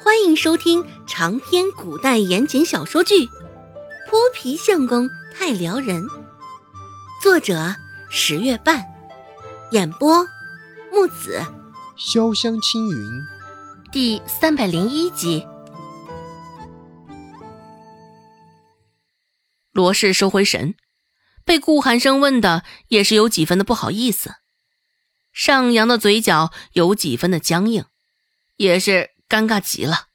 欢迎收听长篇古代言情小说剧《泼皮相公太撩人》，作者十月半，演播木子潇湘青云，第三百零一集。罗氏收回神，被顾寒生问的也是有几分的不好意思，上扬的嘴角有几分的僵硬，也是。尴尬极了，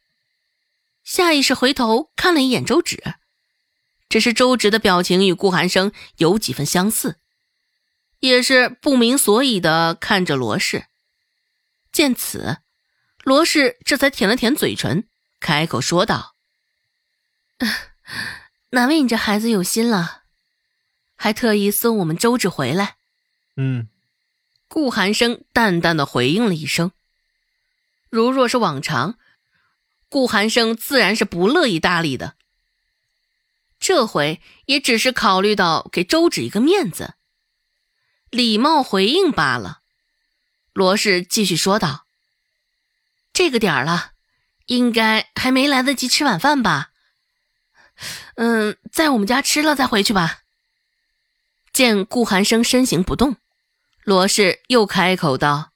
下意识回头看了一眼周芷，只是周芷的表情与顾寒生有几分相似，也是不明所以的看着罗氏。见此，罗氏这才舔了舔嘴唇，开口说道：“ 难为你这孩子有心了，还特意送我们周芷回来。”嗯，顾寒生淡淡的回应了一声。如若是往常，顾寒生自然是不乐意搭理的。这回也只是考虑到给周芷一个面子，礼貌回应罢了。罗氏继续说道：“这个点了，应该还没来得及吃晚饭吧？嗯，在我们家吃了再回去吧。”见顾寒生身形不动，罗氏又开口道。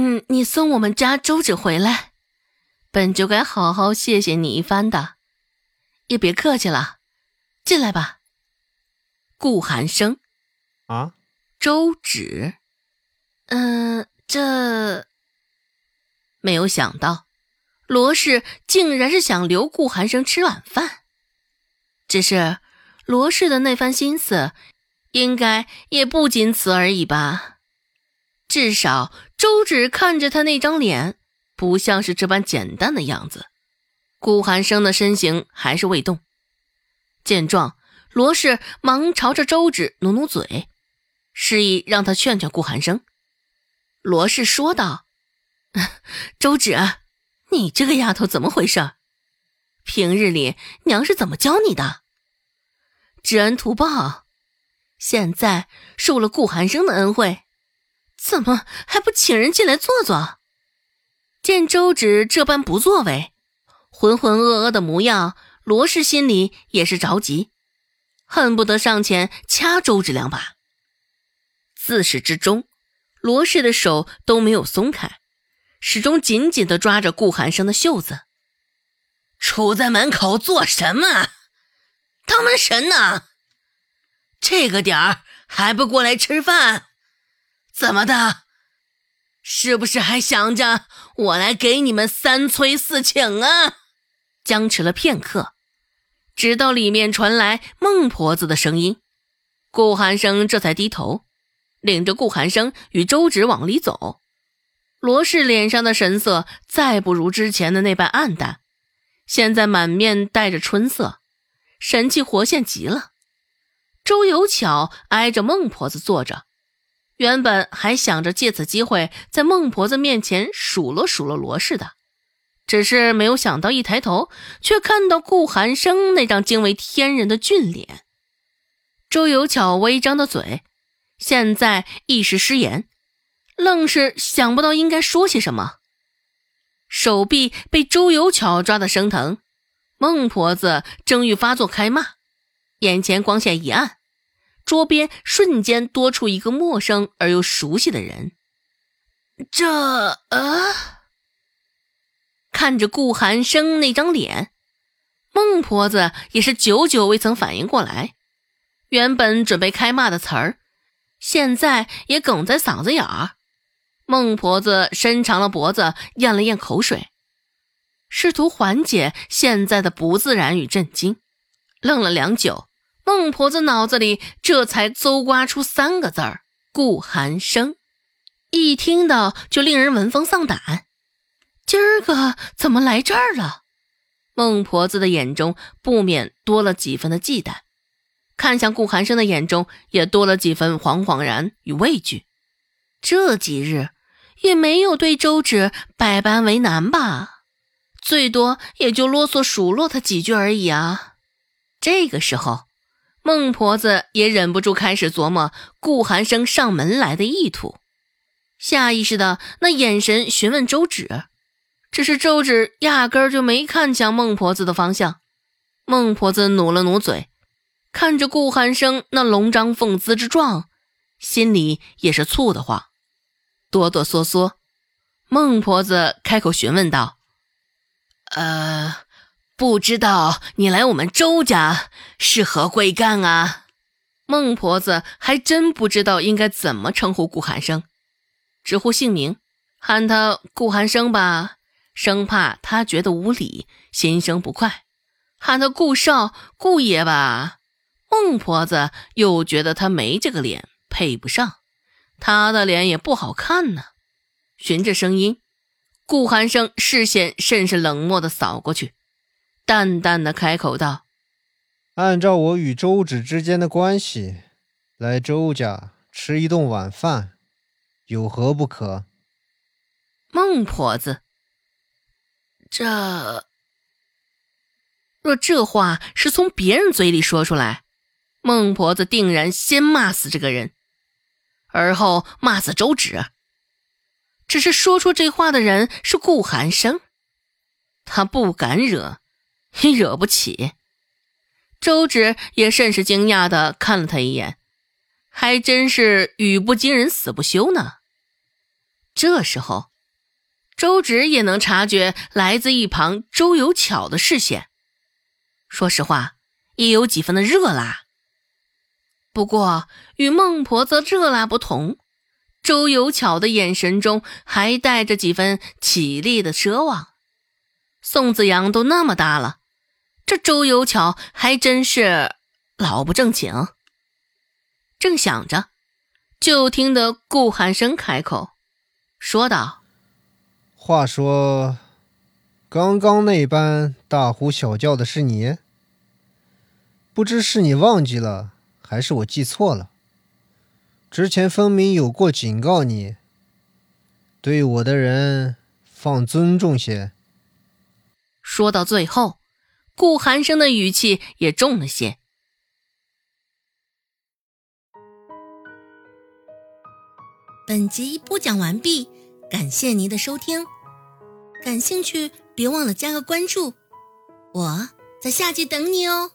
嗯，你送我们家周芷回来，本就该好好谢谢你一番的，也别客气了，进来吧。顾寒生，啊，周芷，嗯，这没有想到，罗氏竟然是想留顾寒生吃晚饭，只是罗氏的那番心思，应该也不仅此而已吧。至少周芷看着他那张脸，不像是这般简单的样子。顾寒生的身形还是未动。见状，罗氏忙朝着周芷努努嘴，示意让他劝劝顾寒生。罗氏说道：“ 周芷，你这个丫头怎么回事？平日里娘是怎么教你的？知恩图报，现在受了顾寒生的恩惠。”怎么还不请人进来坐坐？见周芷这般不作为、浑浑噩噩的模样，罗氏心里也是着急，恨不得上前掐周芷两把。自始至终，罗氏的手都没有松开，始终紧紧的抓着顾寒生的袖子。杵在门口做什么？当门神呢？这个点儿还不过来吃饭？怎么的？是不是还想着我来给你们三催四请啊？僵持了片刻，直到里面传来孟婆子的声音，顾寒生这才低头，领着顾寒生与周芷往里走。罗氏脸上的神色再不如之前的那般暗淡，现在满面带着春色，神气活现极了。周有巧挨着孟婆子坐着。原本还想着借此机会在孟婆子面前数落数落罗氏的，只是没有想到一抬头，却看到顾寒生那张惊为天人的俊脸。周有巧微张的嘴，现在一时失言，愣是想不到应该说些什么。手臂被周有巧抓得生疼，孟婆子正欲发作开骂，眼前光线一暗。桌边瞬间多出一个陌生而又熟悉的人。这……呃，看着顾寒生那张脸，孟婆子也是久久未曾反应过来。原本准备开骂的词儿，现在也哽在嗓子眼儿。孟婆子伸长了脖子，咽了咽口水，试图缓解现在的不自然与震惊。愣了良久。孟婆子脑子里这才搜刮出三个字儿：顾寒生。一听到就令人闻风丧胆。今儿个怎么来这儿了？孟婆子的眼中不免多了几分的忌惮，看向顾寒生的眼中也多了几分惶惶然与畏惧。这几日也没有对周芷百般为难吧？最多也就啰嗦数落他几句而已啊。这个时候。孟婆子也忍不住开始琢磨顾寒生上门来的意图，下意识的那眼神询问周芷，只是周芷压根儿就没看向孟婆子的方向。孟婆子努了努嘴，看着顾寒生那龙章凤姿之状，心里也是醋得慌，哆哆嗦嗦。孟婆子开口询问道：“呃，不知道你来我们周家是何贵干啊？”孟婆子还真不知道应该怎么称呼顾寒生，直呼姓名，喊他顾寒生吧，生怕他觉得无礼，心生不快；喊他顾少、顾爷吧，孟婆子又觉得他没这个脸，配不上，他的脸也不好看呢。循着声音，顾寒生视线甚是冷漠的扫过去，淡淡的开口道。按照我与周芷之间的关系，来周家吃一顿晚饭，有何不可？孟婆子，这若这话是从别人嘴里说出来，孟婆子定然先骂死这个人，而后骂死周芷。只是说出这话的人是顾寒生，他不敢惹，你惹不起。周芷也甚是惊讶的看了他一眼，还真是语不惊人死不休呢。这时候，周芷也能察觉来自一旁周有巧的视线，说实话，也有几分的热辣。不过与孟婆子热辣不同，周有巧的眼神中还带着几分绮丽的奢望。宋子阳都那么大了。这周有巧还真是老不正经。正想着，就听得顾寒生开口说道：“话说，刚刚那般大呼小叫的是你？不知是你忘记了，还是我记错了？之前分明有过警告你，对我的人放尊重些。”说到最后。顾寒生的语气也重了些。本集播讲完毕，感谢您的收听。感兴趣，别忘了加个关注，我在下集等你哦。